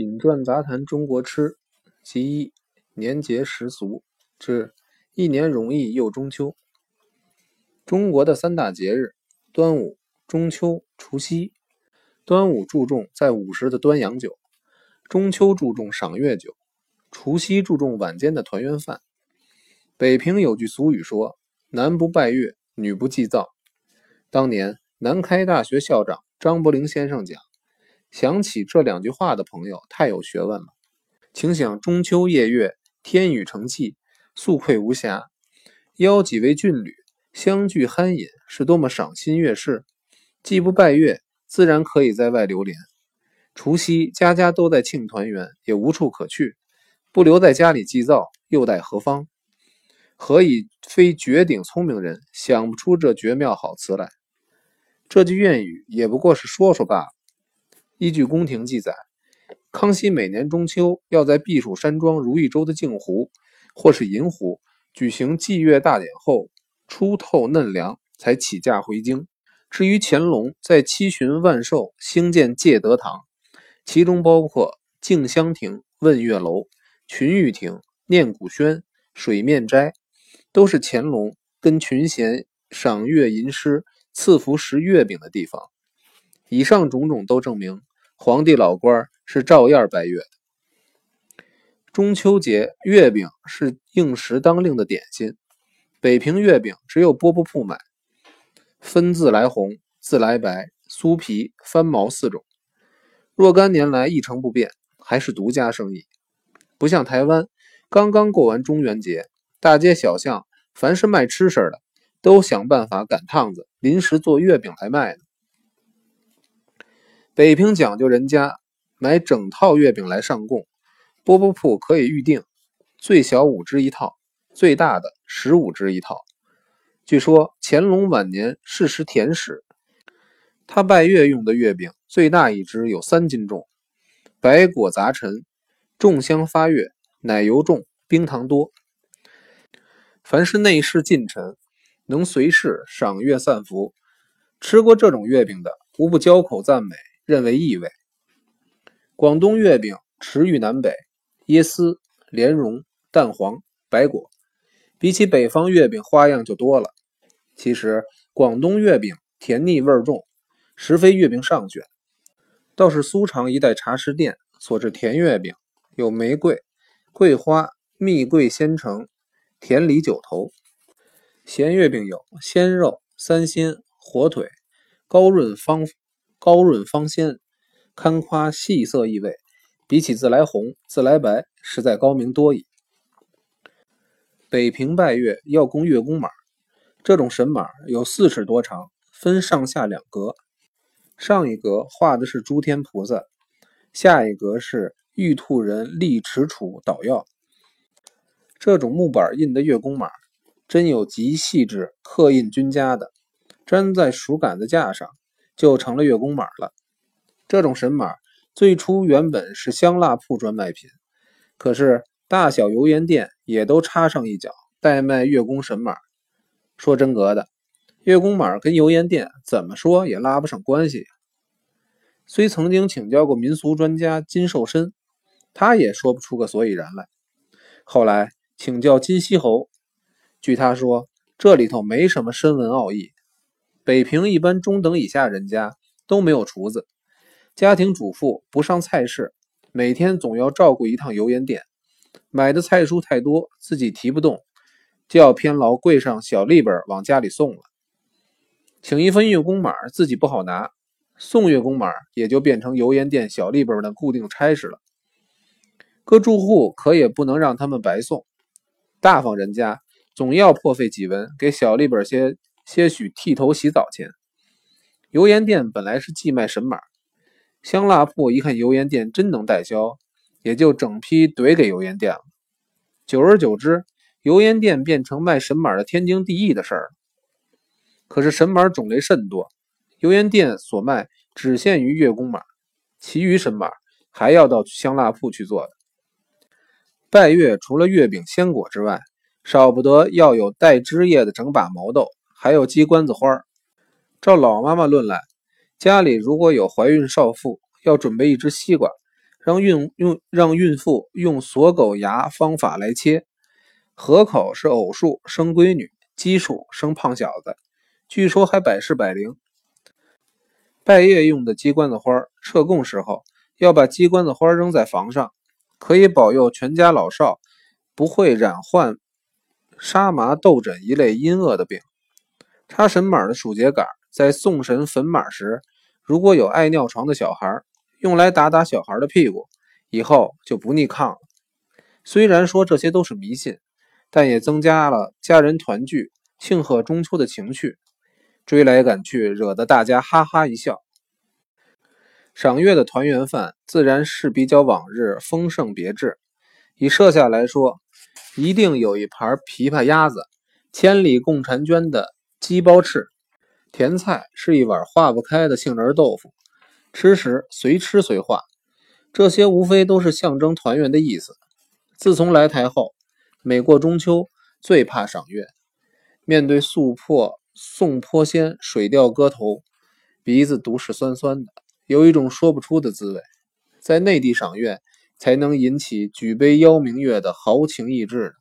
饮馔杂谈中国吃，其一年节时俗之一年容易又中秋。中国的三大节日：端午、中秋、除夕。端午注重在午时的端阳酒，中秋注重赏月酒，除夕注重晚间的团圆饭。北平有句俗语说：“男不拜月，女不祭灶。”当年南开大学校长张伯苓先生讲。想起这两句话的朋友太有学问了，请想中秋夜月，天宇成气，素愧无暇，邀几位俊侣相聚酣饮，是多么赏心悦事。既不拜月，自然可以在外流连。除夕家家都在庆团圆，也无处可去，不留在家里祭灶，又待何方？何以非绝顶聪明人想不出这绝妙好词来？这句谚语也不过是说说罢了。依据宫廷记载，康熙每年中秋要在避暑山庄如意洲的镜湖或是银湖举行祭月大典后，出透嫩凉，才起驾回京。至于乾隆在七旬万寿兴建戒德堂，其中包括静香亭、问月楼、群玉亭、念古轩、水面斋，都是乾隆跟群贤赏月吟诗、赐福食月饼的地方。以上种种都证明。皇帝老官是照样拜月的。中秋节月饼是应时当令的点心，北平月饼只有饽饽铺买，分自来红、自来白、酥皮、翻毛四种，若干年来一成不变，还是独家生意。不像台湾，刚刚过完中元节，大街小巷凡是卖吃食的，都想办法赶趟子，临时做月饼来卖呢。北平讲究人家买整套月饼来上供，饽饽铺可以预定，最小五只一套，最大的十五只一套。据说乾隆晚年试食甜食，他拜月用的月饼最大一只有三斤重，白果杂陈，重香发月，奶油重，冰糖多。凡是内侍近臣能随侍赏月散福，吃过这种月饼的，无不交口赞美。认为异味。广东月饼驰誉南北，椰丝、莲蓉、蛋黄、白果，比起北方月饼花样就多了。其实广东月饼甜腻味重，实非月饼上选。倒是苏常一带茶食店所制甜月饼，有玫瑰、桂花、蜜桂鲜橙、甜梨九头。咸月饼有鲜肉、三鲜、火腿，高润方。高润芳鲜，堪夸细色异味，比起自来红、自来白，实在高明多矣。北平拜月要供月宫马，这种神马有四尺多长，分上下两格，上一格画的是诸天菩萨，下一格是玉兔人立持杵捣药。这种木板印的月宫马，真有极细致刻印均佳的，粘在竹杆子架上。就成了月宫马了。这种神马最初原本是香蜡铺专卖品，可是大小油盐店也都插上一脚，代卖月宫神马。说真格的，月宫马跟油盐店怎么说也拉不上关系。虽曾经请教过民俗专家金寿申，他也说不出个所以然来。后来请教金锡侯，据他说，这里头没什么深文奥义。北平一般中等以下人家都没有厨子，家庭主妇不上菜市，每天总要照顾一趟油盐店，买的菜蔬太多，自己提不动，就要偏劳柜上小利本往家里送了。请一份月宫马自己不好拿，送月宫马也就变成油盐店小利本的固定差事了。各住户可也不能让他们白送，大方人家总要破费几文给小利本些。些许剃头洗澡钱，油盐店本来是寄卖神马，香辣铺一看油盐店真能代销，也就整批怼给油盐店了。久而久之，油盐店变成卖神马的天经地义的事儿。可是神马种类甚多，油盐店所卖只限于月宫马，其余神马还要到香辣铺去做的。拜月除了月饼、鲜果之外，少不得要有带枝叶的整把毛豆。还有鸡冠子花照老妈妈论来，家里如果有怀孕少妇，要准备一只西瓜，让孕用让孕妇用锁狗牙方法来切。河口是偶数生闺女，奇数生胖小子，据说还百试百灵。拜月用的鸡冠子花，撤供时候要把鸡冠子花扔在房上，可以保佑全家老少不会染患沙麻豆疹一类阴恶的病。插神马的鼠节杆，在送神坟马时，如果有爱尿床的小孩，用来打打小孩的屁股，以后就不逆抗了。虽然说这些都是迷信，但也增加了家人团聚、庆贺中秋的情趣。追来赶去，惹得大家哈哈一笑。赏月的团圆饭自然是比较往日丰盛别致。以设下来说，一定有一盘琵琶鸭子，千里共婵娟的鸡包翅，甜菜是一碗化不开的杏仁豆腐。吃时随吃随化，这些无非都是象征团圆的意思。自从来台后，每过中秋，最怕赏月。面对素破宋坡仙水调歌头，鼻子独是酸酸的，有一种说不出的滋味。在内地赏月，才能引起举杯邀明月的豪情逸致。